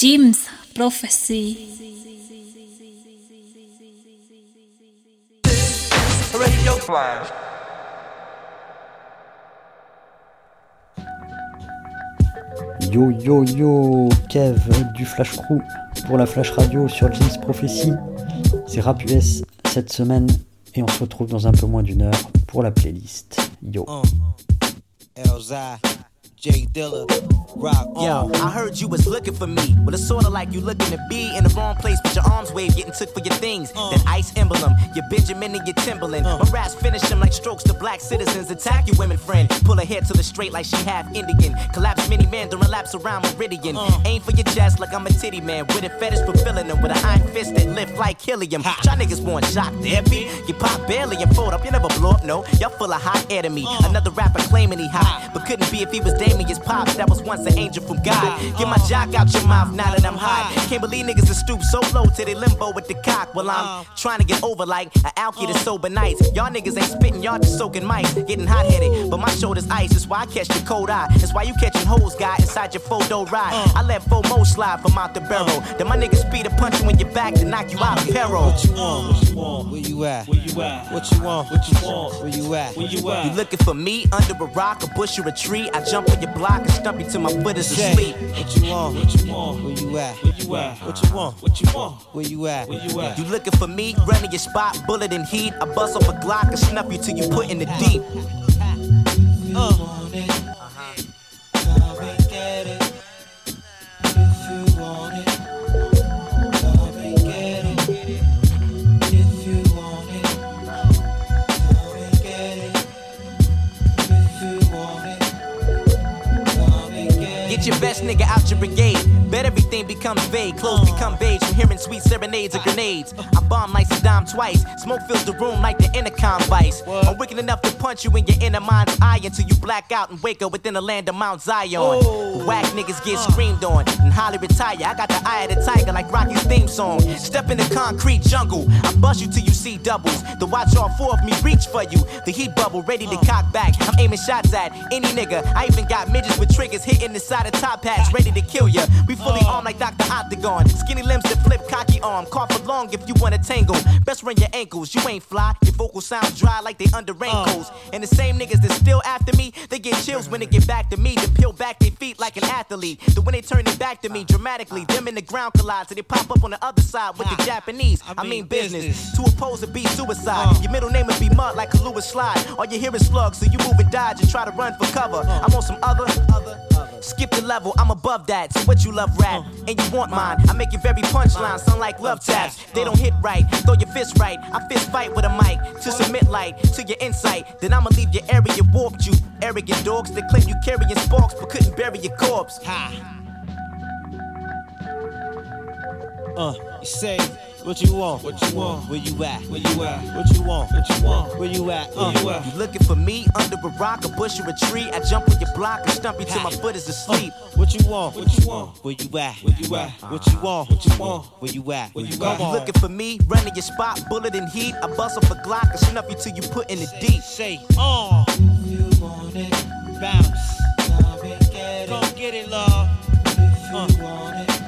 Jim's Prophecy. Radio Flash. Yo yo yo, Kev du Flash Crew pour la Flash Radio sur James Prophecy. C'est Rap US cette semaine et on se retrouve dans un peu moins d'une heure pour la playlist. Yo. Jay Dilla, rock on. Yo, I heard you was looking for me. Well, it's sorta like you looking to be in the wrong place, but your arms wave getting took for your things. Uh. That ice emblem, your Benjamin and your Timberland. Uh. My raps finish them like strokes to black citizens. Attack your women friend. Pull her hair to the straight like she half Indian. Collapse mini man during laps around Meridian. Uh. Aim for your chest like I'm a titty man. With a fetish fulfilling them with an iron fist that lift like helium. Ha. Y'all niggas want shock therapy. You pop barely and fold up, you never blow up, no. Y'all full of hot air to me. Uh. Another rapper claiming he hot, but couldn't be if he was damn his pops that was once an angel from God. Get my jock out your mouth now that I'm hot. Can't believe niggas are stoop so low to they limbo with the cock while I'm trying to get over like an alky to sober nights. Y'all niggas ain't spitting, y'all just soaking mice, getting hot headed. But my shoulder's ice, that's why I catch the cold eye. That's why you catching hoes, guy, inside your photo ride. I let FOMO slide from out the barrel. Then my niggas speed to punch you in your back to knock you out of peril. What you want? What you want? Where you at? Where you at? What you want? What you want? Where you at? Where you at? You looking for me under a rock, a bush, or a tree? I jump on your block and stump you till my foot is asleep. What you want? What you want? Where you at? Where you at? What you want? What you want? Where you at? Where you at? You looking for me? Running your spot, bullet and heat. I bust off a Glock and snuff you till you put in the deep. Uh. Get your best nigga out your brigade. Bet everything becomes vague. Clothes become beige from hearing sweet serenades or grenades. I bomb like Saddam twice. Smoke fills the room like the intercom vice. I'm wicked enough to punch you in your inner mind's eye until you black out and wake up within the land of Mount Zion. Oh. Whack niggas get screamed on and highly retire. I got the eye of the tiger like Rocky's theme song. Step in the concrete jungle. I bust you till you see doubles. The watch all four of me reach for you. The heat bubble ready to cock back. I'm aiming shots at any nigga. I even got midgets with triggers hitting the side of top hats ready to kill ya. We fully armed like Dr. Octagon. Skinny limbs that flip cocky arm. Caught for long if you wanna tangle. Best run your ankles. You ain't fly. Your vocals sound dry like they under raincoats. Uh. And the same niggas that still after me, they get chills when they get back to me. Then peel back their feet like an athlete. Then when they turn it back to me dramatically, them in the ground collide. So they pop up on the other side with the Japanese. I mean business. To oppose would be suicide. Uh. Your middle name would be mud like a Lewis slide. All you hear is slugs, so you move and dodge and try to run for cover. Uh. I'm on some other, other. Skip the level, I'm above that. So what you love rap, and you want mine. I make it very punchline, sound like love taps. They don't hit right, throw your fist right. I fist fight with a mic to submit light to your insight. Then I'ma leave your area warped. You arrogant dogs that claim you carrying sparks but couldn't bury your corpse. Ha. Uh, you say. What you want? What you want? Where you at? Where you at? What you want? What you want? Where you at? Uh, Where you at? You looking for me under a rock, a bush, or a tree? I jump on your block and stump you till my foot is asleep. Uh, what you want? What you want? Where you at? Where you at? What you want? What you want? Where you at? Where you at? You looking for me? Running your spot, bullet and heat. I bust off a Glock and snuff you till you put in the deep. Say, oh, you want it, bounce. Come and get it, Come get it love. Uh. say.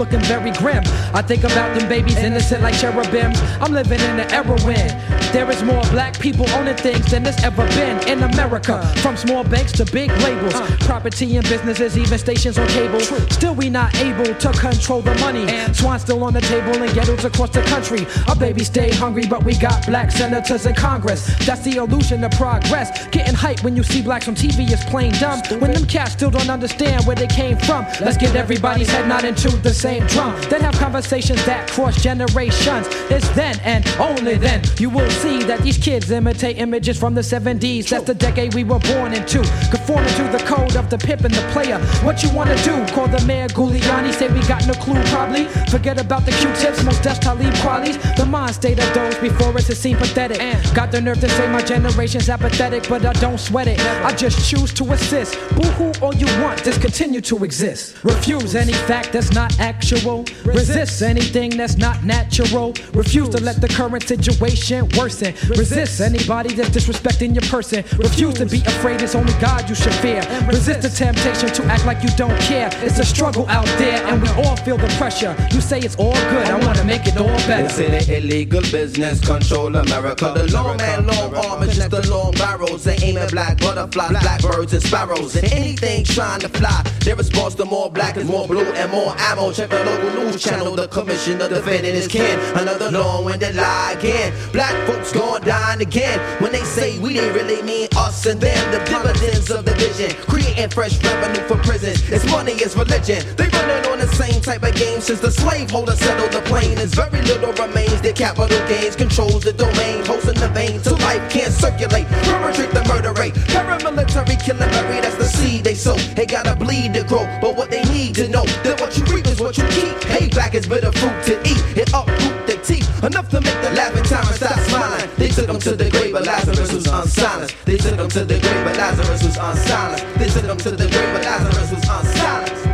Looking very grim. I think about them babies innocent like cherubims. I'm living in an era when there is more black people owning things than there's ever been in America. From small banks to big labels, property and businesses, even stations on cable. Still, we not able to control the money. Swine still on the table in ghettos across the country. Our babies stay hungry, but we got black senators in Congress. That's the illusion of progress. Getting hype when you see blacks on TV is plain dumb. When them cats still don't understand where they came from. Let's get everybody's head not into the same drum. Conversations that cross generations. It's then and only then you will see that these kids imitate images from the 70s. That's the decade we were born into. To the code of the pimp and the player. What you wanna do? Call the mayor Giuliani. Say we got no clue, probably. Forget about the Q-tips, Mos Def Talib qualities. The mind state of those before us, a scene pathetic. Got the nerve to say my generation's apathetic, but I don't sweat it. I just choose to assist. Boo hoo all you want, just continue to exist. Refuse any fact that's not actual. Resist anything that's not natural. Refuse to let the current situation worsen. Resist anybody that's disrespecting your person. Refuse to be afraid it's only God you should fear. Resist the temptation to act like you don't care. It's a struggle out there, and we all feel the pressure. You say it's all good, I wanna make it all better. It's an illegal business, control America. The long man, long arm is just the long barrels. They aim at black butterflies, blackbirds, and sparrows. And anything trying to fly, their response to more black is more blue and more ammo. Check the local news channel, the commissioner defending his kin. Another long winded lie again. Black folks going dying again. When they say we, they really mean us and them. The dividends of division, creating fresh revenue for prisons. It's money, it's religion. They running on the same type of game since the slaveholder settled the plane. There's very little remains. Their capital gains controls the domain, in the veins so life can't circulate. Perpetrate the murder rate. Paramilitary killing berry, that's the seed they sow. They gotta bleed to grow, but what they need to know that what you reap is what you keep. Payback is bitter fruit to eat. It uproot their teeth enough to make the laughing time stop smiling. They took him to the grave, but Lazarus was unsilenced. They took him to the grave, but Lazarus was unsilenced. They took him to the grave, but Lazarus was unsilenced.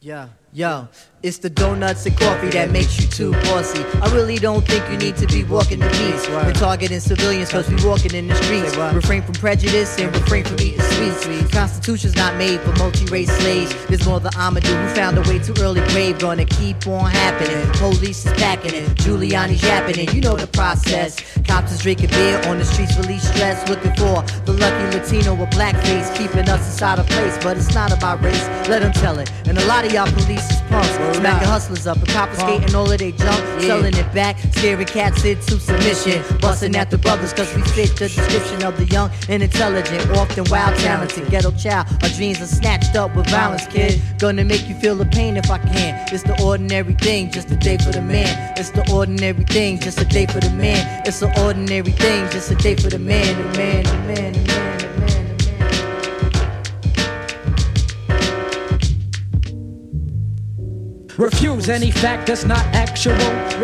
Yeah, yo, it's the donuts and coffee that makes you too bossy. I really don't think you need to be walking the beats. We're targeting civilians cause we walking in the streets. Refrain from prejudice and refrain from eating sweets. Constitution's not made for multi-race slaves. There's more the Amadou who found a way to early grave. Gonna keep on happening. Police is packing it. Giuliani's yapping it. You know the process. Cops is drinking beer on the streets, release stress. Looking for the lucky Latino with blackface. Keeping us inside a place, but it's not about race. Let them tell it. And a lot of y'all police is punks. Smacking hustlers up and confiscating all of their junk. Selling it back. Scaring cats into submission. Busting at the brothers cause we fit the description of the young and intelligent. Often wild, talented. Ghetto child. Our dreams are snatched up with violence, kid. Gonna make you feel the pain if I can. It's the ordinary thing, just a day for the man. It's the ordinary thing, just a day for the man. It's the ordinary thing, just a day for the man, the man, the man, the man, the man. Refuse any fact that's not actual.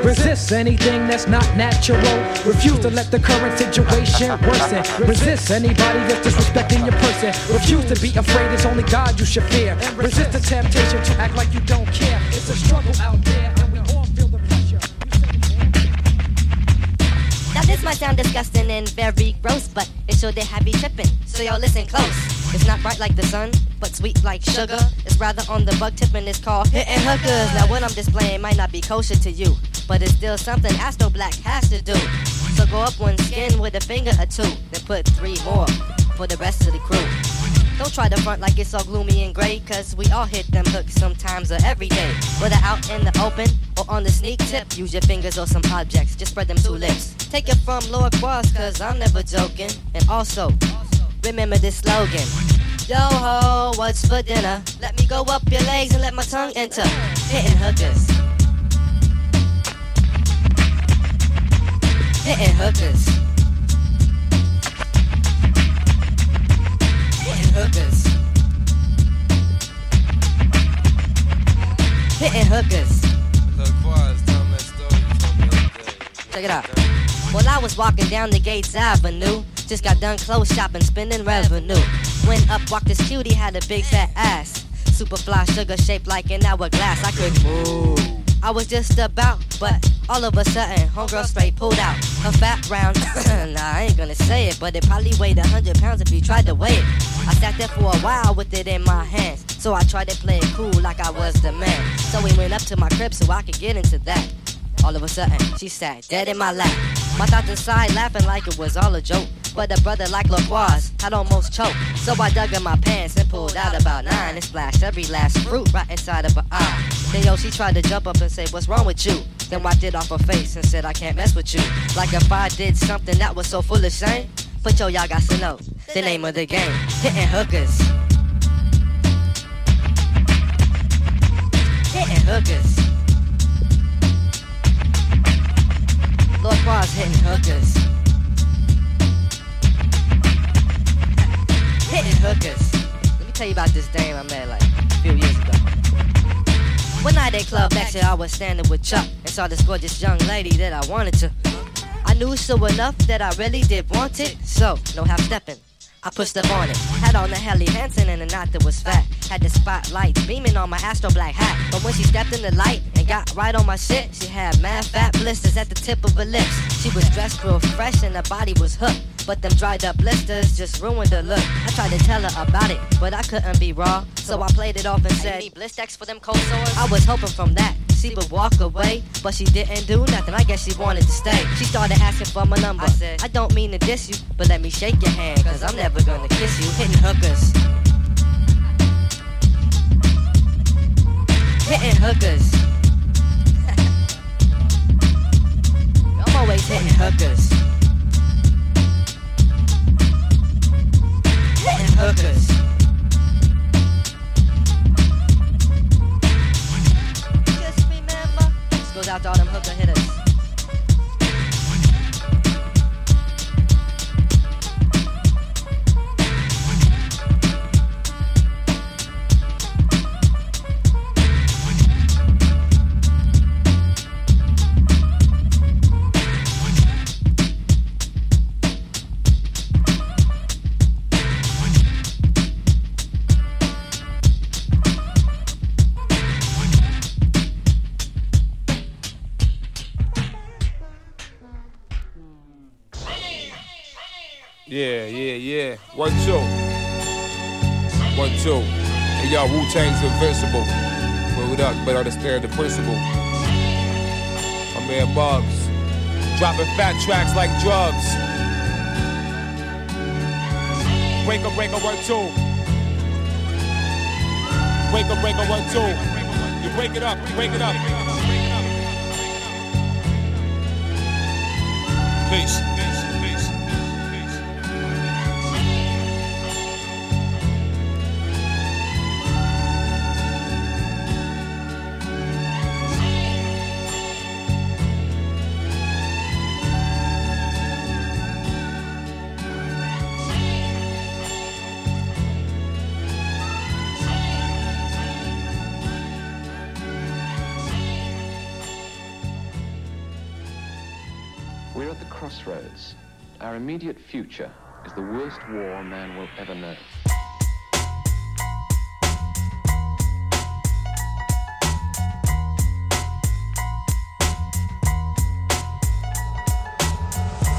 Resist anything that's not natural. Refuse to let the current situation worsen. Resist anybody that's disrespecting your person. Refuse to be afraid it's only God you should fear. Resist the temptation to act like you don't care. It's a struggle out there, and we all feel the pressure. Now this might sound disgusting and very gross, but it sure they have you tripping. So y'all listen close. It's not bright like the sun, but sweet like sugar. It's rather on the bug tip and it's called hitting hookers. Now what I'm displaying might not be kosher to you, but it's still something Astro Black has to do. So go up one skin with a finger or two, then put three more for the rest of the crew. Don't try to front like it's all gloomy and gray, cause we all hit them hooks sometimes or every day. Whether out in the open or on the sneak tip, use your fingers or some objects, just spread them two lips. Take it from Lord Cross, cause I'm never joking. And also, remember this slogan. Yo ho, what's for dinner? Let me go up your legs and let my tongue enter. Hitting hookers. Hitting hookers. Hitting hookers. Hitting hookers. Check it out. Well, I was walking down the Gates Avenue. Just got done clothes shopping, spending revenue. Went up, walked this cutie, had a big fat ass. Super fly, sugar shaped like an hourglass. I could move I was just about, but all of a sudden, homegirl straight pulled out her fat round. nah, I ain't gonna say it, but it probably weighed a hundred pounds if you tried to weigh it. I sat there for a while with it in my hands, so I tried to play it cool like I was the man. So we went up to my crib so I could get into that. All of a sudden, she sat dead in my lap. My thoughts inside laughing like it was all a joke. But a brother like LaCroix had almost choked. So I dug in my pants and pulled out about nine and splashed every last fruit right inside of her eye. Then yo, she tried to jump up and say, What's wrong with you? Then wiped it off her face and said, I can't mess with you. Like if I did something that was so full of shame. Eh? But yo, y'all got to know the name of the game. Hitting hookers. Hitting hookers. Lord Quas hitting hookers. Hitting hookers. Let me tell you about this dame I met like a few years ago. One night at Club Exit, I was standing with Chuck and saw this gorgeous young lady that I wanted to. I knew so enough that I really did want it, so no half stepping. I pushed up on it. Had on a Helly Hansen and a knot that was fat. Had the spotlight beaming on my Astro Black hat. But when she stepped in the light and got right on my shit, she had mad fat blisters at the tip of her lips. She was dressed real fresh and her body was hooked. But them dried up blisters just ruined her look. I tried to tell her about it, but I couldn't be raw. So I played it off and said, need Blistex for them cold sores? I was hoping from that she would walk away, but she didn't do nothing. I guess she wanted to stay. She started asking for my number. I said, I don't mean to diss you, but let me shake your hand, cause I'm never gonna kiss you. Hitting hookers. Hitting hookers. Understand the principle. My man Bugs. Dropping fat tracks like drugs. Break a break a one, two. Break a break a one, two. You break it up, break it up. Peace. Future is the worst war man will ever know.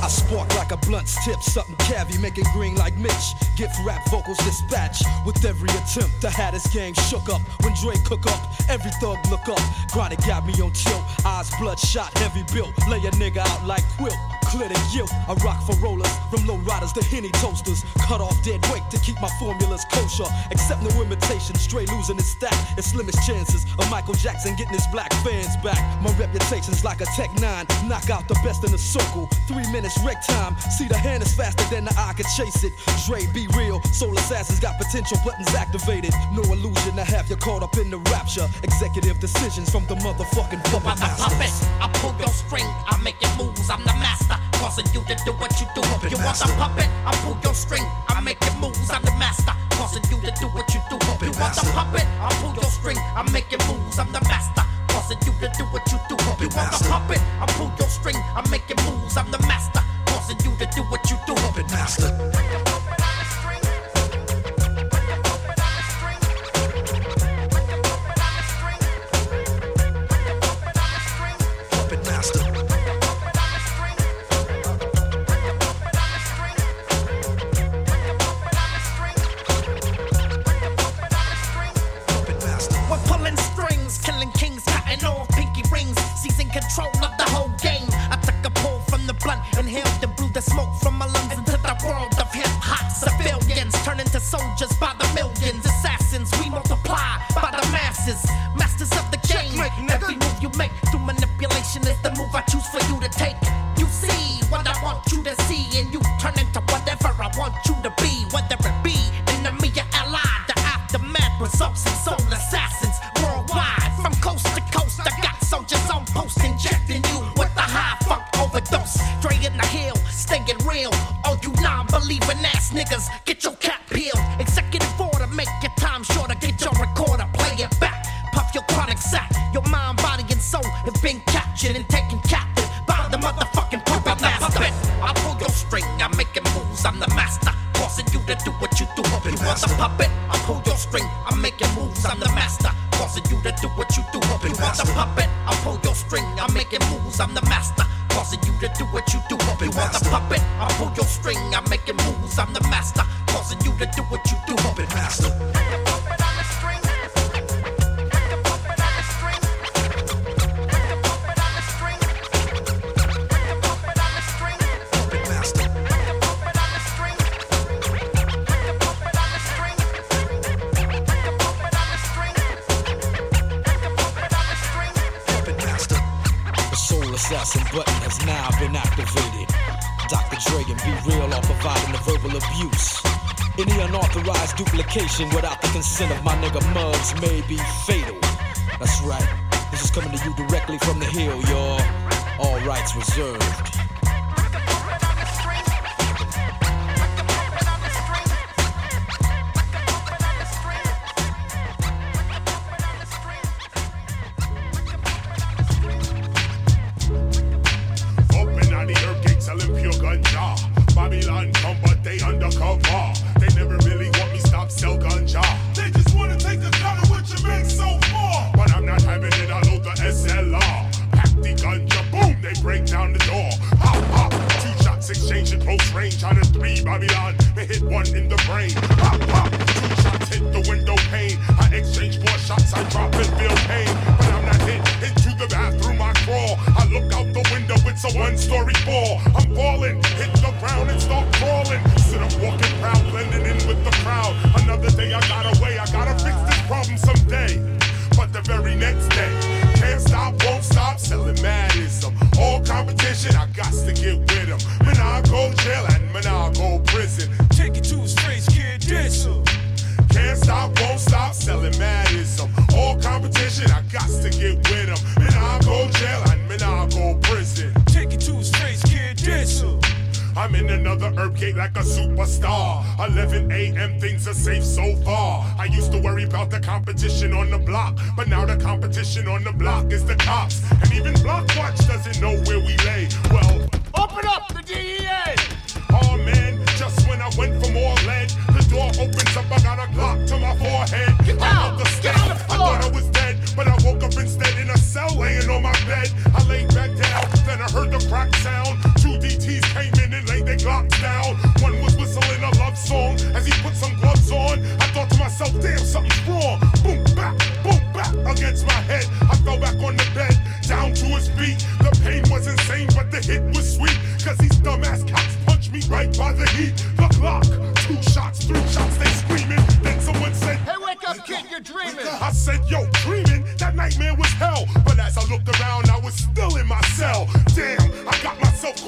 I spark like a blunt's tip, something cavy, make it green like Mitch. Gift rap vocals dispatch with every attempt. The this game shook up when Dre cook up. Every thug look up. Grinded got me on chill. Eyes bloodshot, heavy built. Lay a nigga out like quilt. Clear the guilt. I rock for rollers, from low riders to henny toasters. Cut off dead weight to keep my formulas kosher. Accept no imitation, straight losing his stack. It's slimmest chances of Michael Jackson getting his black fans back. My reputation's like a Tech 9. Knock out the best in the circle. Three minutes wreck time. See the hand is faster than the eye can chase it. Dre, be real. Soul assassins got potential buttons activated. No illusion to have you caught up in the rapture. Executive decisions from the motherfucking puppet masters. puppet. I pull your string, I make it moves. I'm the master, causing you to do what you do. you want the puppet? I pull your string, I make it moves. I'm the master, causing you to do what you do. you want the puppet? I pull your string, I make it moves. I'm the master, causing you to do what you do. you want the puppet? I pull your string, I make it moves. I'm the master, causing you to do what you do. Puppet master. you to see, and you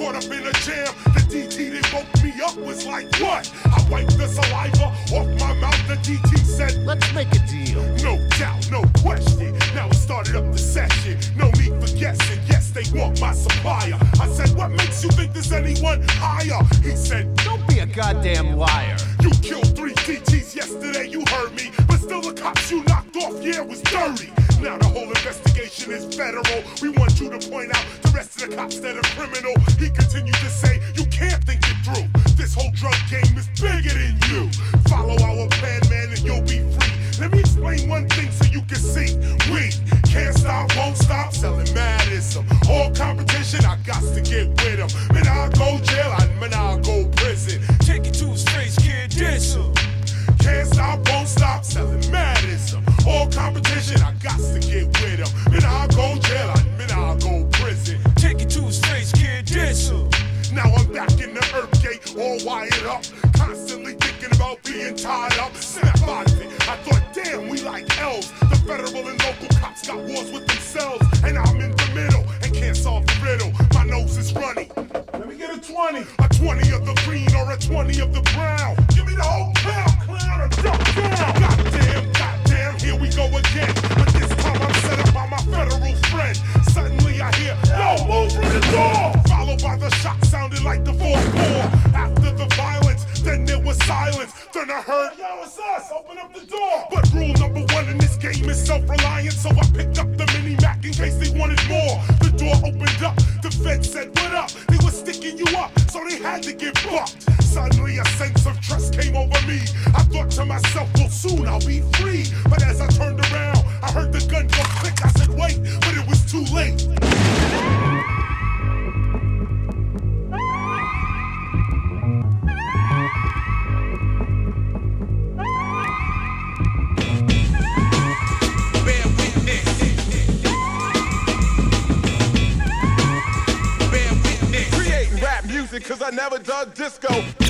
Caught up in a jam, the DT that woke me up was like, what? I wiped the saliva off my mouth, the DT said, let's make a deal. No doubt, no question. Now I started up the session, no need for guessing. Yes, they want my supplier. I said, what makes you think there's anyone higher? He said, don't be a goddamn liar. You killed three DTs yesterday, you heard me. Still the cops you knocked off, yeah, was dirty. Now the whole investigation is federal. We want you to point out the rest of the cops that are criminal. He continued to say, you can't think it through. This whole drug game is bigger than you. Follow our plan, man, and you'll be free. Let me explain one thing so you can see. We can't stop, won't stop selling madism. All competition, I got to get with them. Man, i go jail, I, man, i go prison. Take it to his face, kid, diss Can't stop, won't stop selling all competition. I got to get with him. Then I'll go jail, I, then I'll go prison. Take it to a stage, kid, this. Now I'm back in the earth gate, all wired up. Constantly thinking about being tied up. Snap out of it. I thought, damn, we like elves. The federal and local cops got wars with themselves. And I'm in the middle and can't solve the riddle. My nose is running. Let me get a 20. A 20 of the green or a 20 of the brown. Give me the whole count, clown, or duck down. Goddamn here we go again. But this time I'm set up by my federal friend. Suddenly I hear, no through the door. Followed by the shot sounding like the fourth floor. After the violence, then there was silence. Then I heard, yo, it's us, open up the door. But rule number one in this game is self-reliance. So I picked up the mini Mac in case they wanted more. The door opened up, fed said, what up? They were sticking you up, so they had to get bucked. Suddenly a sense of trust came over me. I thought to myself, well soon I'll be free. But as I turned around, I heard the gun go click. I said, wait, but it was too late. I never dug disco.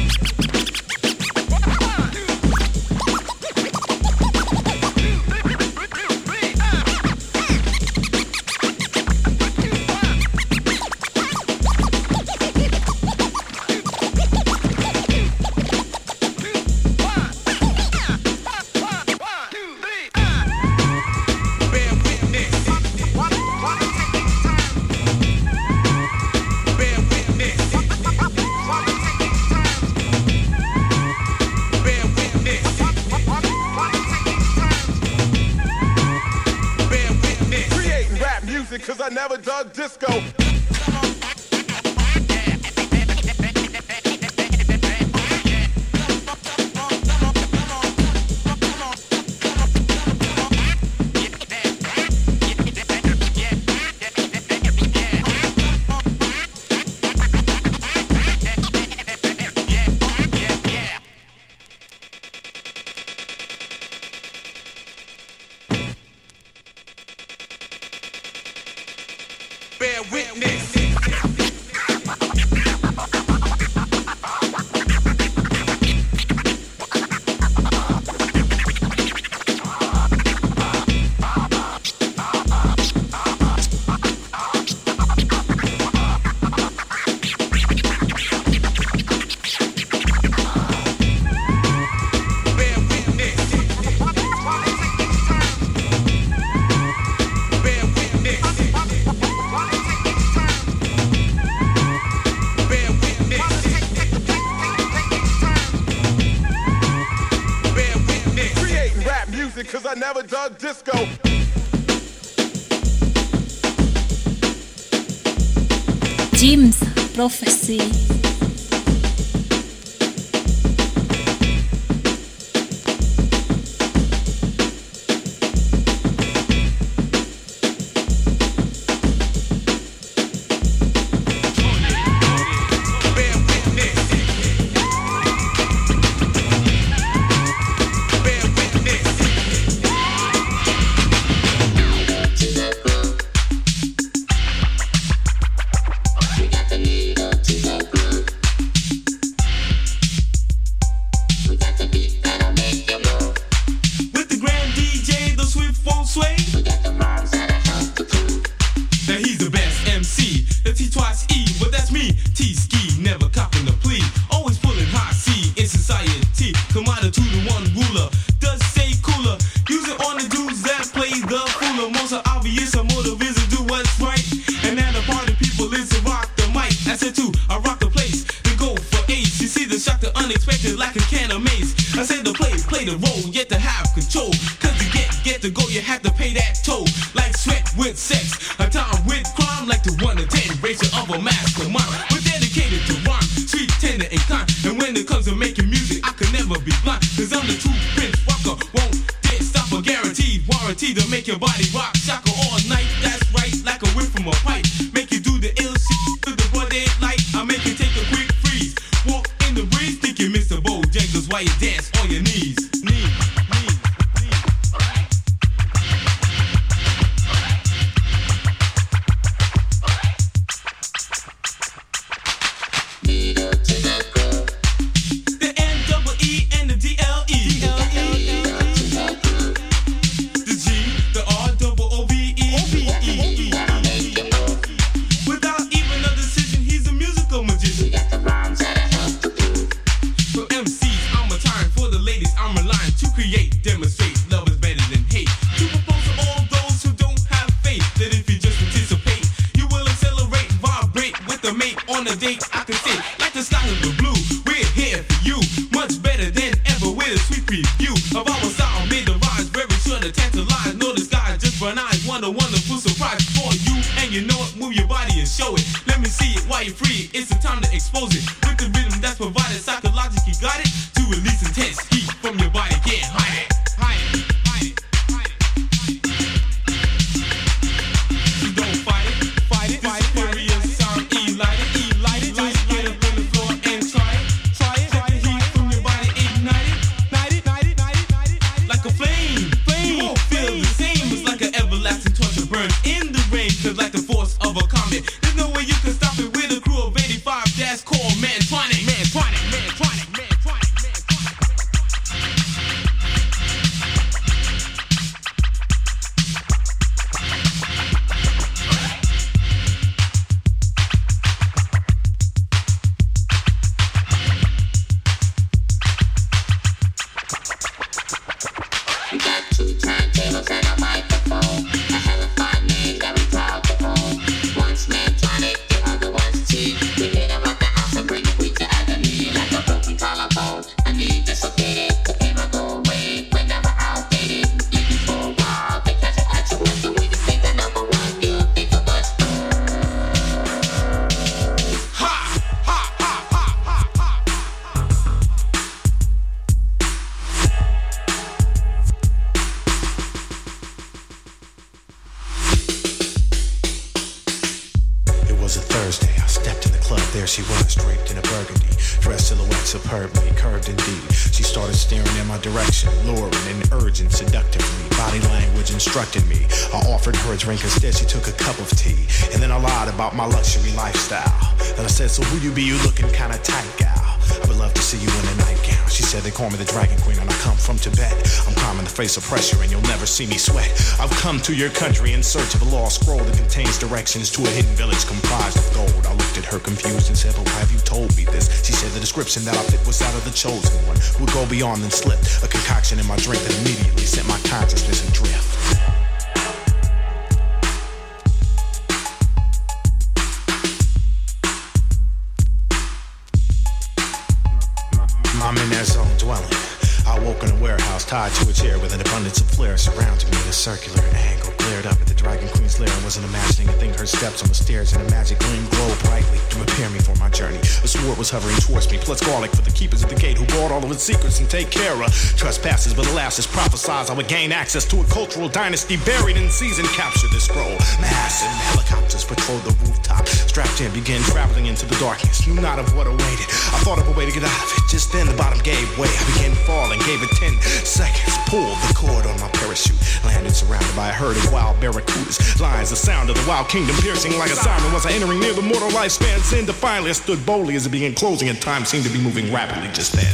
Disco. Jim's Prophecy. Guaranteed to make your body rock. Shocker face of pressure and you'll never see me sweat. I've come to your country in search of a lost scroll that contains directions to a hidden village comprised of gold. I looked at her confused and said, But why have you told me this? She said the description that I fit was that of the chosen one would go beyond and slip a concoction in my drink that immediately sent my consciousness adrift. Surrounding me in a circular angle. Glared up at the Dragon Queen's lair and wasn't imagining a thing. Her steps on the stairs and a magic gleam glow brightly to prepare me sword was hovering towards me, plus garlic for the keepers at the gate who guard all of its secrets and take care of trespassers. But alas, it's prophesied I would gain access to a cultural dynasty buried in season. Capture this scroll. Massive helicopters patrol the rooftop. Strapped in, began traveling into the darkness. Knew not of what awaited. I thought of a way to get out of it. Just then, the bottom gave way. I began falling, gave it 10 seconds. Pulled the cord on my parachute. Landed surrounded by a herd of wild barracudas. Lions, the sound of the wild kingdom piercing like a siren. Was I entering near the mortal lifespan's end? Defiantly, I stood boldly as it began closing, and time seemed to be moving rapidly just then.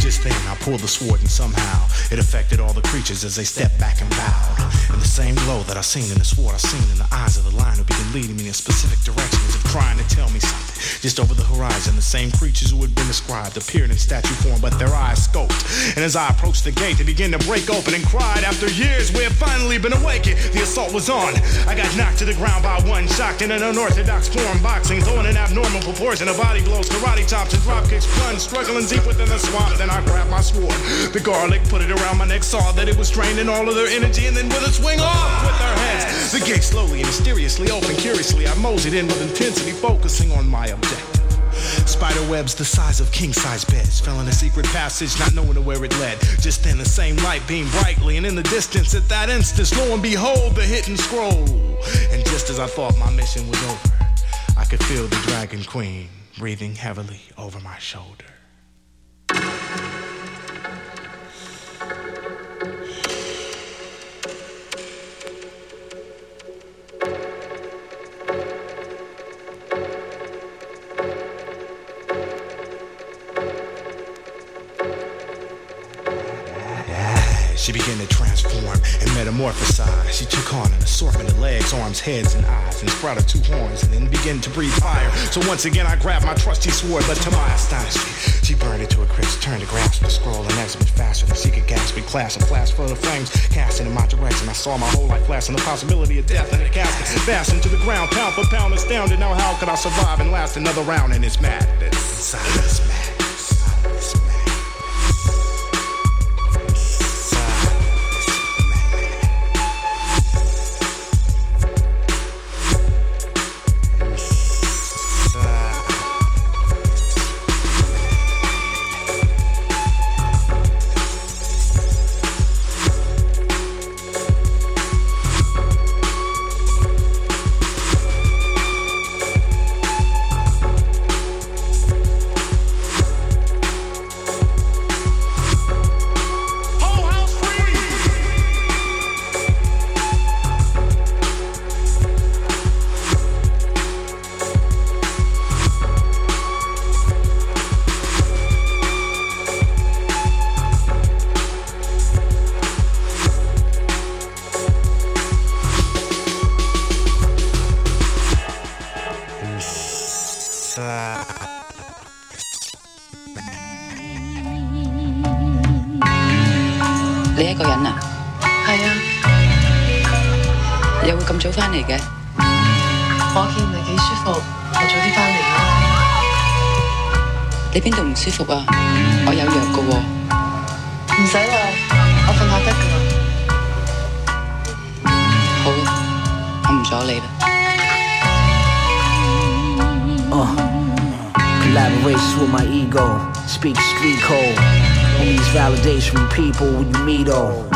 Just then, I pulled the sword and somehow it affected all the creatures as they stepped back and bowed. And the same glow that I seen in the sword, I seen in the eyes of the lion who began leading me in specific directions of trying to tell me something. Just over the horizon, the same creatures who had been described appeared in statue form, but their eyes scoped. And as I approached the gate, they began to break open and cried. After years, we had finally been awakened. The assault was on. I got knocked to the ground by one, shocked in an unorthodox form, boxing, throwing an abnormal proportion of body blows, karate chops, and drop kicks, plunged, struggling deep within the swamp. Then I grabbed my sword. The garlic put it around my neck, saw that it was draining all of their energy, and then with a swing off with their heads. The gate slowly and mysteriously opened. Curiously, I moseyed in with intensity, focusing on my objective. Spider webs the size of king size beds fell in a secret passage, not knowing to where it led. Just then, the same light beamed brightly, and in the distance, at that instant, lo and behold, the hidden scroll. And just as I thought my mission was over, I could feel the Dragon Queen breathing heavily over my shoulder. She began to transform and metamorphosize. She took on an assortment of legs, arms, heads, and eyes, and sprouted two horns, and then began to breathe fire. So once again, I grabbed my trusty sword, but to my astonishment, she burned it to a crisp, turned to grasp the scroll, and exit faster than she could gasp. It clash, a flash full of flames, casting in my direction. I saw my whole life flash and the possibility of death in the casket, fastened to the ground, pound for pound, astounded. Now how could I survive and last another round in this madness? Inside this madness. later. Uh, collaborates with my ego, speaks street code. Needs validation from people when you meet oh.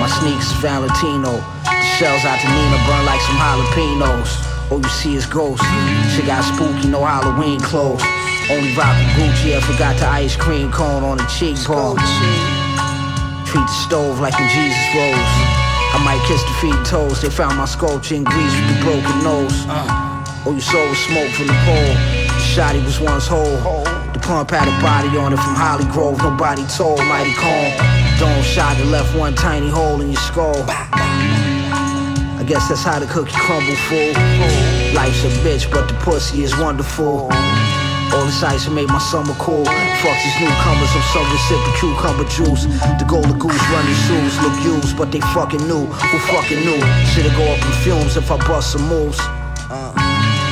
My sneaks Valentino. The shells out to Nina burn like some jalapenos. All you see is ghosts. She got spooky, no Halloween clothes. Only rockin' Gucci, I forgot the ice cream cone on the cheekbone. Treat the stove like a Jesus rose. I might kiss the feet and toes. They found my sculpture in Greece with the broken nose. Uh. Oh, you saw was smoke from the pole. The shotty was once whole. The pump had a body on it from Holly Grove. Nobody told. Mighty calm. Dome shot that left one tiny hole in your skull. I guess that's how the cookie crumble, fool. Life's a bitch, but the pussy is wonderful. All the sights that made my summer cool. Fuck these newcomers, I'm some sipping cucumber juice. The golden goose running shoes look used, but they fucking knew. Who fucking knew? Shit'll go up in fumes if I bust some moves. Uh,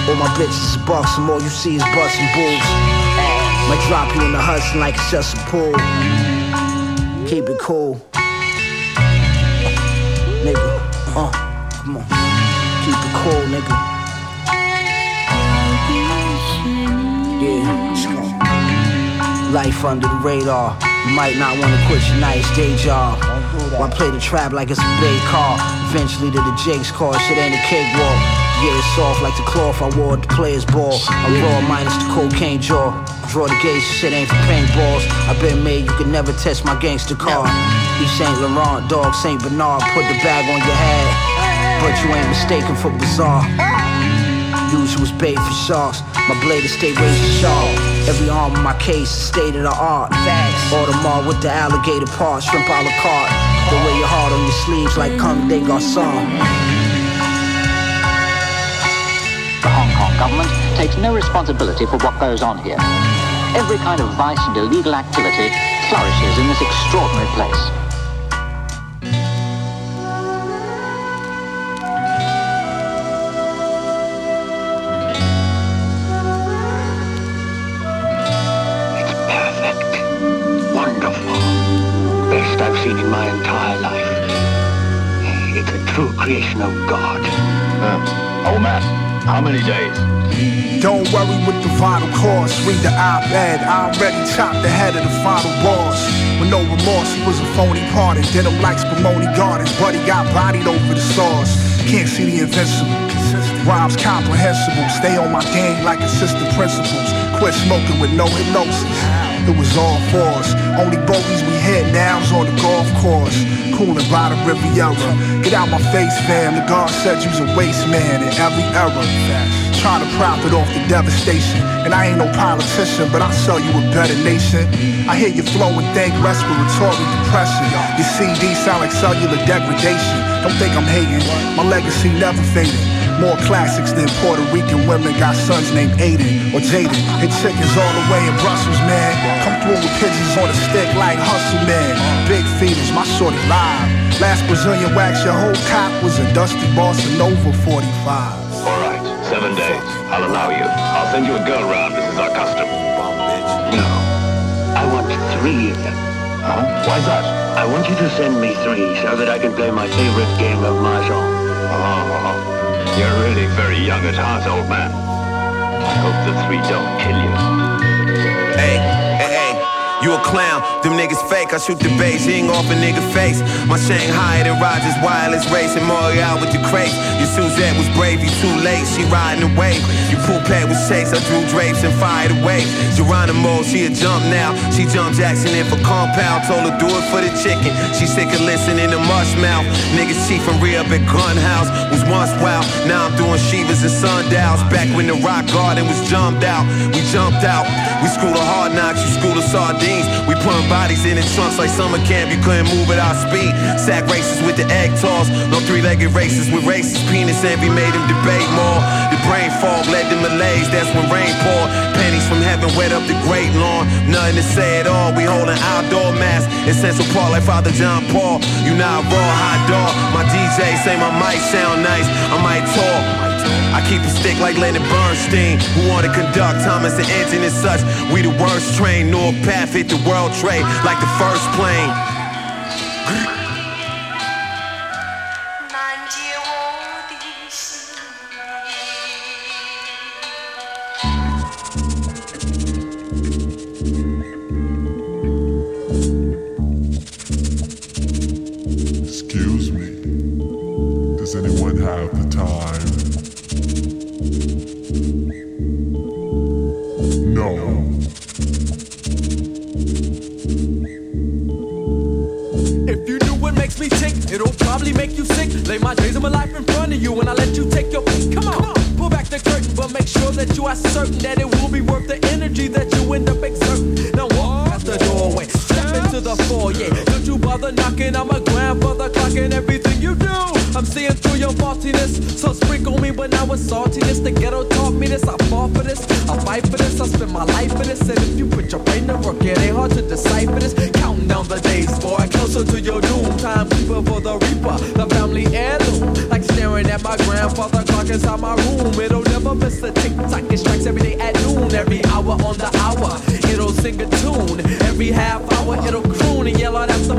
all my bitches bucks, and all you see is butts and boobs. Might drop you in the Hudson like it's just a pool. Keep it cool. Nigga, uh, come on. Keep it cool, nigga. Life under the radar. You might not wanna quit your nice day job. Why play the trap like it's a big car? Eventually to the Jake's car, shit ain't a cakewalk. Yeah, it's soft like the cloth I wore the players' ball. I raw minus the cocaine jaw. Draw the gates, shit ain't for paintballs. i been made, you can never test my gangster car. Yves Saint Laurent, dog Saint Bernard, put the bag on your head. But you ain't mistaken for bizarre. Usual's bait for sharks. My blade is stay razor sharp. Every arm in my case is state of the art. Audemars with the alligator part, shrimp a la carte. The way your heart on your sleeves like Comme des Garçons. The Hong Kong government takes no responsibility for what goes on here. Every kind of vice and illegal activity flourishes in this extraordinary place. Creation of God. Oh man, how many days? Don't worry with the vital cause. Read the op-ed. I already chopped the head of the final boss. With no remorse, he was a phony part. And denim like Spumoni Gardens. But he got bodied over the sauce. Can't see the invincible. Rhymes comprehensible. Stay on my game like assistant principals. Quit smoking with no hypnosis. It was all for us. Only bogeys we hit now's on the golf course. Cooling by the Riviera. Get out my face, fam. The guard said you's a waste man in every era. Trying to profit off the devastation. And I ain't no politician, but I sell you a better nation. I hear you flow and think respiratory depression. Your CD sound like cellular degradation. Don't think I'm hating. My legacy never faded. More classics than Puerto Rican women got sons named Aiden or Jaden. Hit chickens all the way in Brussels, man. Come through with pigeons on a stick like hustle, man. Big feeders, my shorty live. Last Brazilian wax, your whole cop was a dusty Bossa Nova 45. All right, seven days. I'll allow you. I'll send you a girl round. This is our custom. Oh bitch. No. I want three of them. Huh? Why's that? I want you to send me three so that I can play my favorite game of Mahjong. Oh, uh-huh, uh-huh. You're really very young at heart, old man. I hope the three don't kill you. Hey, you a clown. Them niggas fake. I shoot the Beijing off a nigga face. My Shanghai and Rogers wireless racing Montreal with the crates. Your Suzette was brave, you too late. She riding away. You pool pad was chase. I drew drapes and fired away. Geronimo, she a jump now. She jumped Jackson in for compound. Told her do it for the chicken. She sick of listening to mush mouth. Niggas chief and re up at gun house was once wild. Now I'm doing Shivas and sundials. Back when the rock garden was jumped out. We jumped out. We screwed the hard knocks. You screwed the sardines. We put bodies in the trunks like summer camp. You couldn't move at our speed. Sack races with the egg toss. No three-legged races with racist penis envy made him debate more. The brain fog led to malaise. That's when rain poured. Pennies from heaven wet up the great lawn. Nothing to say at all. We holding outdoor mass in Central Park like Father John Paul. You not raw hot dog. My DJ say my mic sound nice. I might talk. I keep a stick like Leonard Bernstein, who wanna conduct Thomas the engine and such. We the worst train, North Path hit the world trade like the first plane. It will be worth the energy that you end up exerting. Now walk past the doorway, step into the foyer. Don't you bother knocking, I'm a grandfather clocking everything you do. I'm seeing through your faultiness, so sprinkle me, but now with saltiness. The ghetto taught me this, I fall for this, I fight for this, I spend my life for this. And if you put your brain to work, it ain't hard to decipher this. Counting down the days, boy, closer to your doom. Time keeper for the reaper, the family heirloom. Like staring at my grandfather clock inside my room. It'll never miss a tick tock. It strikes every day at noon, every hour on the hour. It'll sing a tune every half hour. It'll croon and yell out at the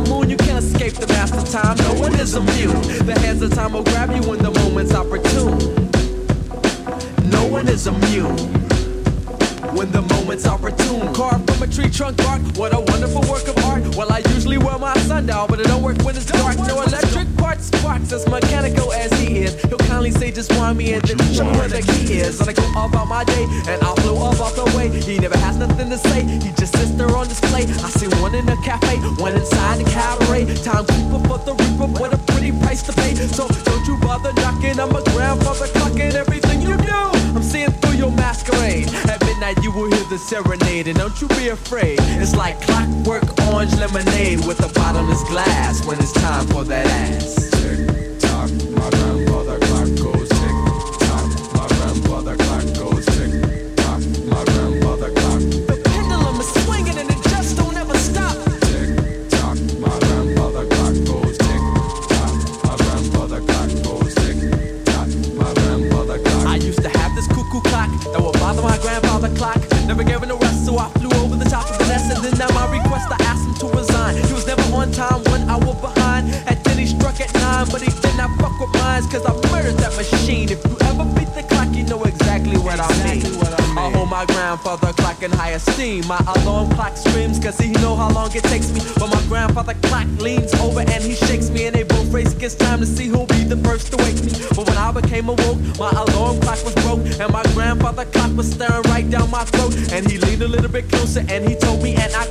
escape the master time. No one is immune. The hands of time will grab you when the moment's opportune. No one is immune when the moment's opportune. Carved from a tree trunk bark, what a wonderful work of art. Well, I usually wear my sundial, but it don't work when it's dark. No electric parts sparks, as mechanical as he is. He'll kindly say, just wind me in, then show me where the key is. And I go about my day, and I'll flow about the way. He never has nothing to say, he just sits there on display. I see one in a cafe, one inside the cabaret. Time keeper for the reaper, what a pretty price to pay. So don't you bother knocking, I'm a grandfather clocking everything masquerade. At midnight, you will hear the serenade, and don't you be afraid. It's like clockwork orange lemonade with a bottomless glass when it's time for that ass. Tick tock, Never gave him a rest, so I flew over the top of the nest. And then at my request, I asked him to resign. He was never on time, one hour behind. At then he struck at nine, but he did not fuck with mines, cause I my grandfather clock in high esteem. My alarm clock screams cause he know how long it takes me. But my grandfather clock leans over and he shakes me and they both race against time to see who'll be the first to wake me. But when I became awoke, my alarm clock was broke and my grandfather clock was staring right down my throat. And he leaned a little bit closer and he told me, and I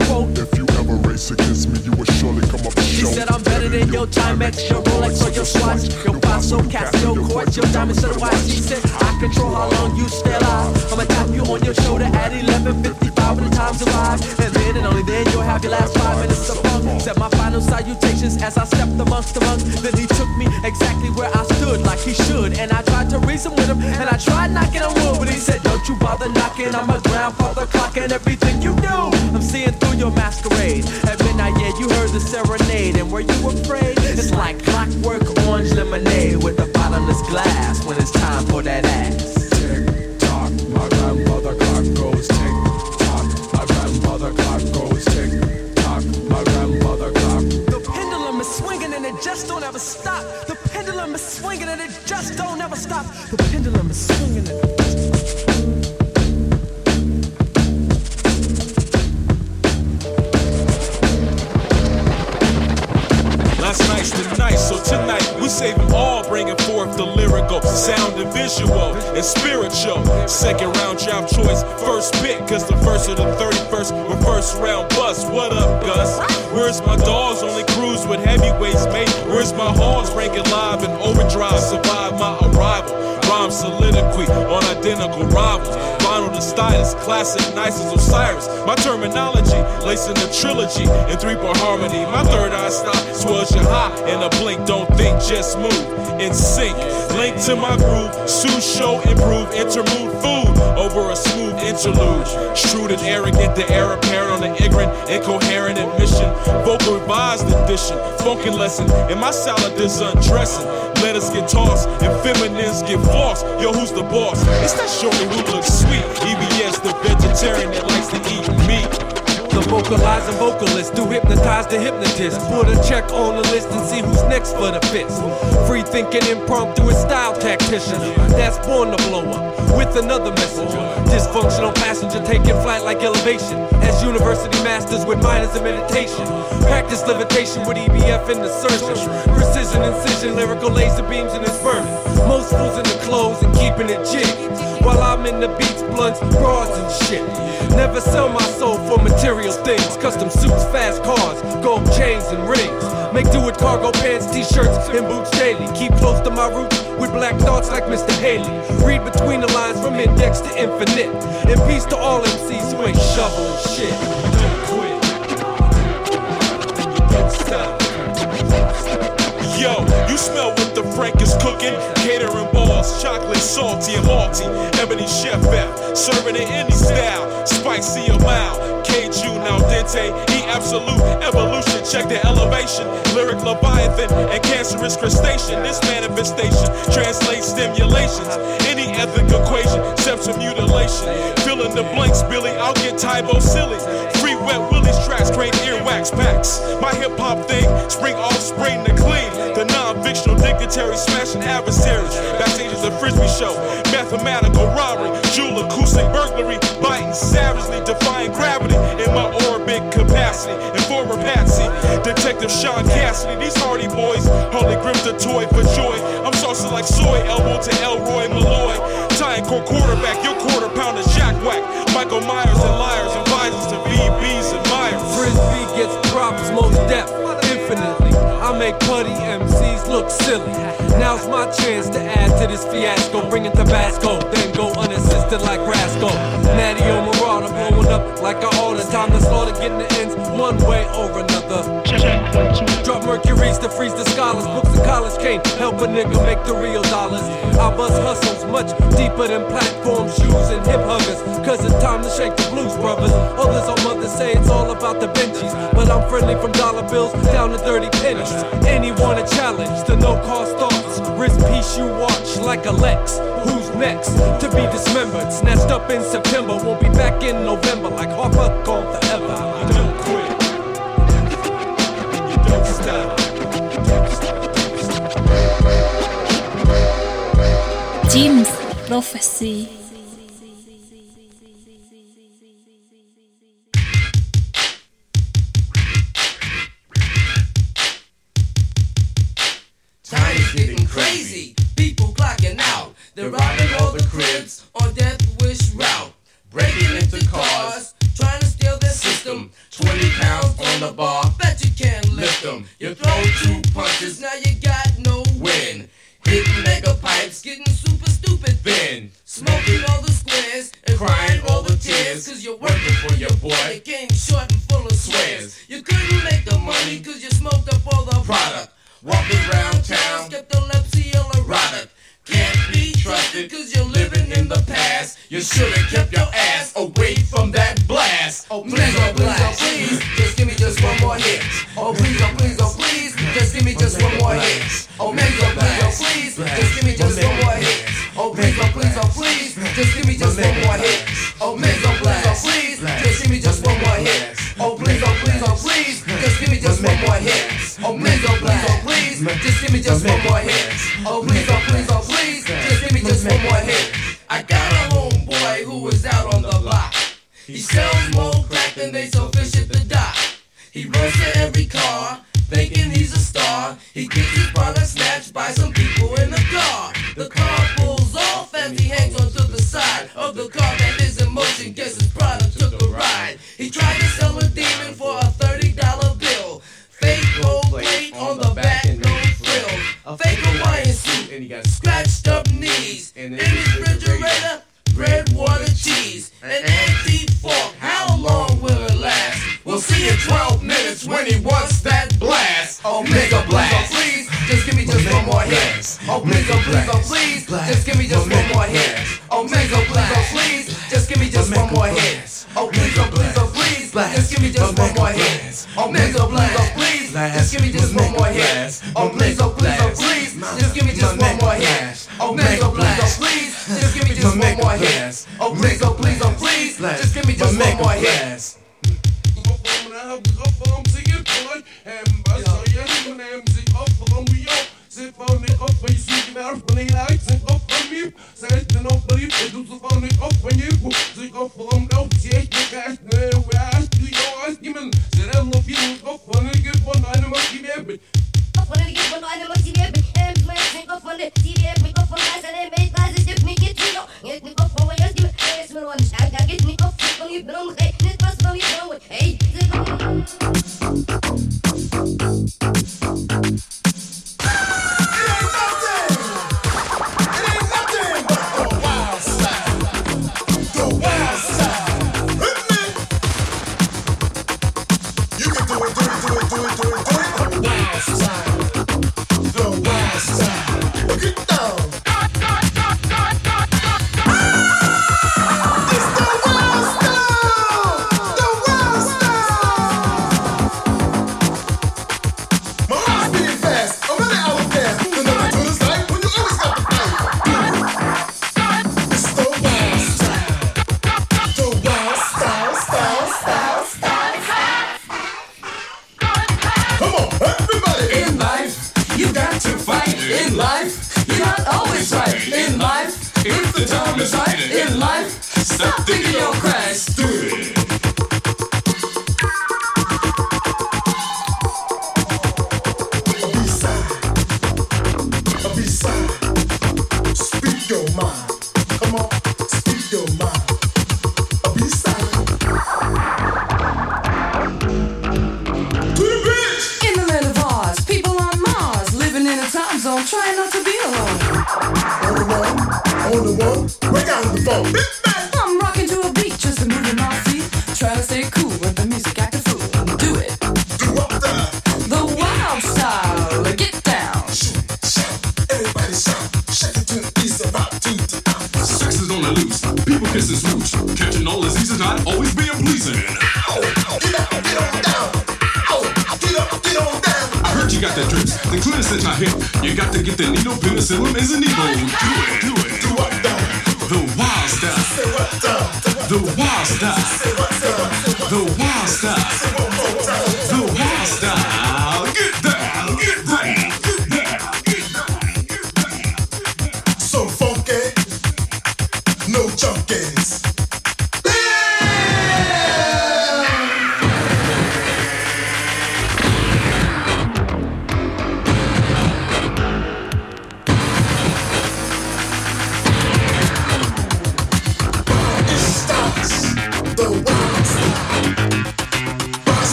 against me, you will surely come up He said I'm better than your Timex, your Rolex or your Swatch, your Paso, Casio, Quartz, your diamonds the watch. He said I control how long you stay alive. I'ma tap you on your shoulder at 11:55 when the time's arrived, and then and only then you'll have your last five minutes of fun. Said my final salutations as I stepped amongst the monks. Then he took me exactly where I stood, like he should, and I tried to reason with him, and I tried knocking on wood, but he said Don't you bother knocking. I'm a grandfather clock and everything you do. I'm seeing through your masquerade. At midnight, yeah, you heard the serenade, and were you afraid? It's like clockwork orange lemonade with a bottomless glass when it's time for that ass. Tick tock, my grandmother clock goes tick tock. My grandmother clock goes tick tock. My grandmother clock. The pendulum is swinging and it just don't ever stop. The pendulum is swinging and it just don't ever stop. The pendulum is swinging and Last night's the night, so tonight we save them all, bringing forth the lyrical, sound and visual and spiritual. Second round draft choice, first pick, cause the first of the 31st were first round bust. What up, Gus? Where's my dogs? Only cruise with heavyweights, mate. Where's my hogs ranking live and overdrive? Survive my arrival. Rhyme soliloquy on identical rivals. The classic, nice as Osiris. My terminology, lacing the trilogy in three part harmony. My third eye stop, swells your high in a blink. Don't think, just move in sync. Link to my groove, sous show, improve, interlude food over a smooth interlude. Shrewd and arrogant, the air apparent on the ignorant, incoherent admission. Vocal revised edition, funkin' lesson. And my salad is undressing. Let us get tossed, and feminines get flossed. Yo, who's the boss? It's that shorty who looks sweet. EBS, the vegetarian that likes to eat meat. The vocalizing vocalist do hypnotize the hypnotist. Put a check on the list and see who's next for the fist. Free thinking impromptu is style tactician. That's born to blow up with another messenger. Dysfunctional passenger taking flight like elevation. As university masters with minors in meditation. Practice levitation with EBF in the surgeon. Precision incision, lyrical laser beams in his burning. In the clothes and keeping it jiggy. While I'm in the beats, blunts, broads and shit. Never sell my soul for material things. Custom suits, fast cars, gold chains and rings. Make do with cargo pants, t-shirts, and boots daily. Keep close to my roots with black thoughts like Mr. Haley. Read between the lines from index to infinite. And peace to all MCs who ain't shoveling shit. Don't quit. Don't stop. Yo, you smell what the Frank is cooking? Catering balls, chocolate, salty and malty. Ebony Chef F, serving it any style. Spicy or mild. Cajun al dente, eat absolute evolution. Check the elevation. Lyric Leviathan and cancerous crustacean. This manifestation translates stimulations. Any ethic equation, of mutilation. Fill in the blanks, Billy. I'll get Tybo silly. Free wet Willie's tracks, great earwax packs. My hip hop thing, spring offspring to clean. The non-fictional dignitary smashing adversaries. Backstage is a frisbee show. Mathematical robbery, jewel acoustic burglary. Biting savagely, defying gravity in my orbit capacity. Informer Patsy, Detective Sean Cassidy. These hardy boys hardly grip the toy for joy. I'm saucing like soy, elbow to Elroy Malloy. Tying core quarterback, putty MCs look silly. Now's my chance to add to this fiasco. Bring in Tabasco, then go unassisted like Rasco. Natty O Marauder blowing up like I order. Time to slaughter, getting the ends one way or another. Drop mercuries to freeze the scholars. College can't help a nigga make the real dollars. I bust hustles much deeper than platform shoes and hip huggers. Cause it's time to shake the blues, brothers. Others on mothers say it's all about the benchies. But I'm friendly from dollar bills down to 30 pennies. Anyone a challenge, the no cost thoughts. Wrist piece you watch like a Lex. Who's next to be dismembered? Snatched up in September, won't be back in November like Harper gone forever. Jim's Prophecy. Time's getting crazy, people clocking out. They're robbing all the cribs on death wish route, breaking into cars, trying to steal their system. 20 pounds on the bar. Getting super stupid. Then Smoking all the squares and crying all the tears. Cause you're Working for your boy. It came short and full of swears. You couldn't make the money cause you smoked up all the Product. Walking around town. Skip the erotic. Can't be trusted cause you're living in the past. You should've kept your ass away from that blast. Oh please, oh please, oh please, oh, just give me just one more hit. Oh please, oh please, oh please, just give me just one more hit. Oh please, oh please, oh please, just give me just one more hit. Oh please, oh please, oh please, just give me just one more hit. Oh please, oh please, oh please, just give me just one more hit. Oh please, oh please, oh please, just give me just one more hit. Oh please, oh please, oh please, just give me just one more hit. Oh please, oh please, oh please, just give me just one more hit. I got a homeboy who is out on the block. He sells more crack than they sell fish at the. He runs to every car, thinking he's a star. He gets his product snatched by some people in the car. The car pulls off as he hangs onto the side of the car that is in motion. Guess his product took a ride. He tried to sell a demon for a thirty dollar bill. Fake gold plate on the back, no frill. A fake Hawaiian suit, And he got scratched up knees. In his refrigerator, bread, water, cheese, an antique fork. How long will it? We'll see in 12 minutes when he wants that blast. Oh, oh, please, oh, please, just give me just one more hit. Oh, please, oh, please, oh, please, just give me just one more hit. Oh, oh, please, oh, please, just give me just one more hit. Oh, please, oh, please, oh, please, just give me just one more hit. Oh, oh, please, oh, please, just give me just one more hit. Oh, please, oh, please, oh, please, just give me just one more hit. Oh, oh, please, oh, please, just give me just one more hit. Oh, please, oh, please, oh, please, just give me just one more hit. help grappen om zich in polen. En wat zou je noemen hem zich jou? Zit van niet op van je zieke werf, van uit, zit op van miep. Zij is een opgeliefd, ze doet ze van niet op van je voet. Zich om jou, ze echt niet krijgt, nee, waar is die jou als iemand? Ze rennen op je voet op van een keer van een mag je van van een van die van zijn maar me off niet, ik niet not always being pleasing. I heard you got that drips, the cleanest that I hit. You got to get the needle, penicillin is a needle. Do it, do it, do it. The wild style. The wild style. The wild style. The wild style.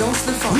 Danse le funk.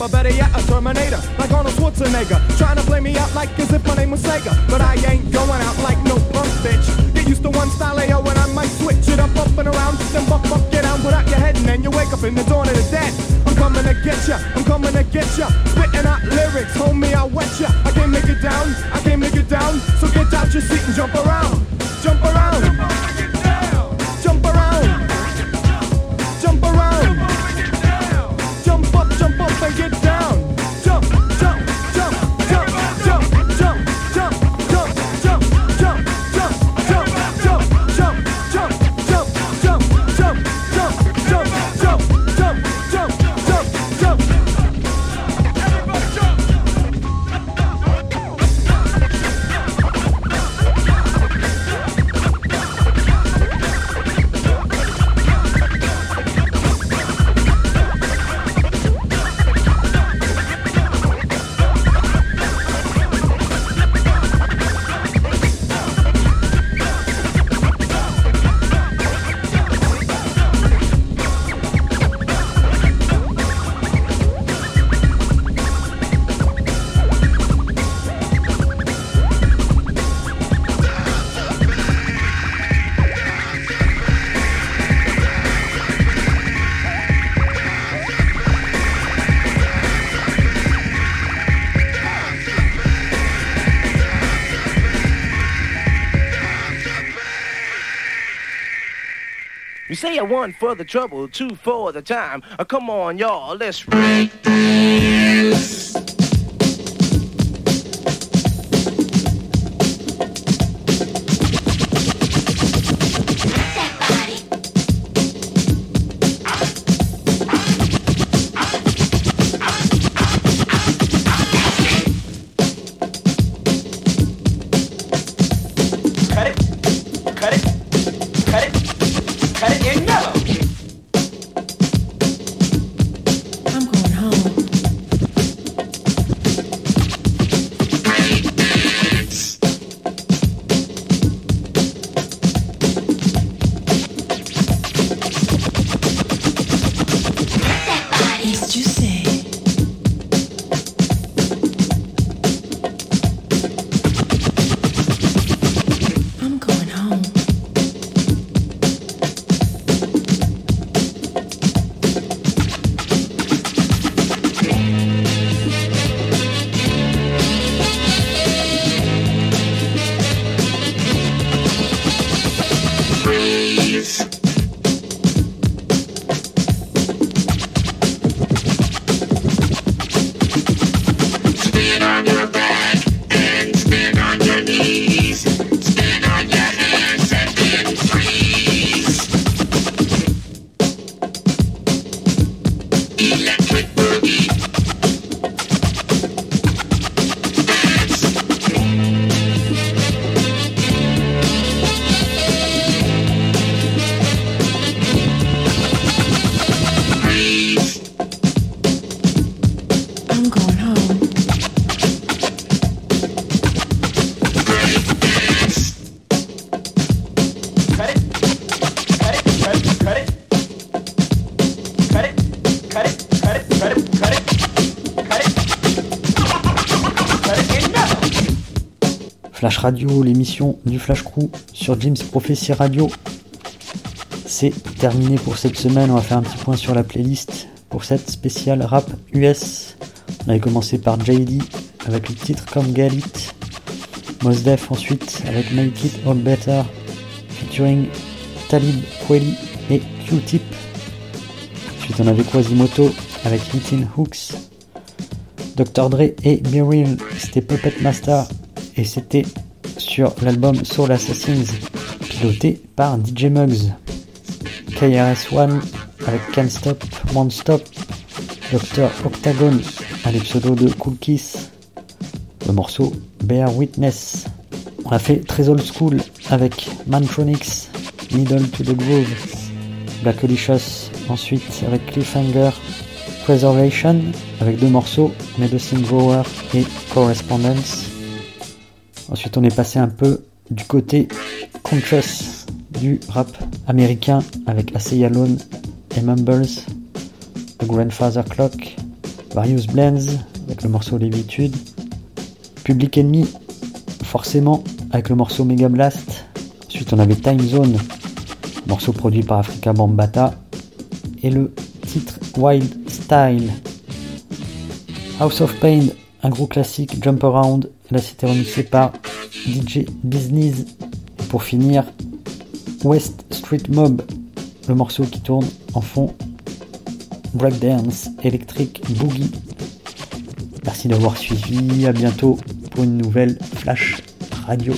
Or better yet, a Terminator. Like Arnold Schwarzenegger. Trying to play me out like as if my name was Sega. But I ain't going out like no punk bitch. Get used to one style AO and I might switch it up, up and around. Then buck, buck, get down, put out your head and then you wake up in the dawn of the dead. I'm coming to get ya, I'm coming to get ya. Spitting out lyrics, homie, I wet ya. I came to get down, I came to get down. So get out your seat and jump around. Jump around. I one for the trouble, two for the time. Uh, come on, y'all, let's break Cut Radio, l'émission du Flash Crew sur James Prophecy Radio. C'est terminé pour cette semaine. On va faire un petit point sur la playlist pour cette spéciale rap US. On avait commencé par JD avec le titre Come Get It. Mos Def ensuite avec Make It All Better featuring Talib Kweli et Q-Tip. Ensuite on avait Quasimoto avec Hitting Hooks. Dr. Dre et Beryl, c'était Puppet Master et c'était sur l'album Soul Assassins, piloté par DJ Muggs. KRS-One avec Can't Stop, Won't Stop, Dr. Octagon à pseudo de Cool Kiss, le morceau Bear Witness. On a fait très old school avec Mantronics, Middle to the Groove, Black Olicious, ensuite avec Cliffhanger, Preservation avec deux morceaux, Medicine Grower et Correspondence. Ensuite on est passé un peu du côté conscious du rap américain avec Assez Alone et Mumbles, The Grandfather Clock, Various Blends avec le morceau Levitude, Public Enemy forcément avec le morceau Mega Blast. Ensuite on avait Time Zone, morceau produit par Africa Bambata et le titre Wild Style. House of Pain, un gros classique, Jump Around, là c'était remixé par DJ Business. Pour finir, West Street Mob, le morceau qui tourne en fond, Breakdance, Electric Boogie. Merci d'avoir suivi, à bientôt pour une nouvelle Flash Radio.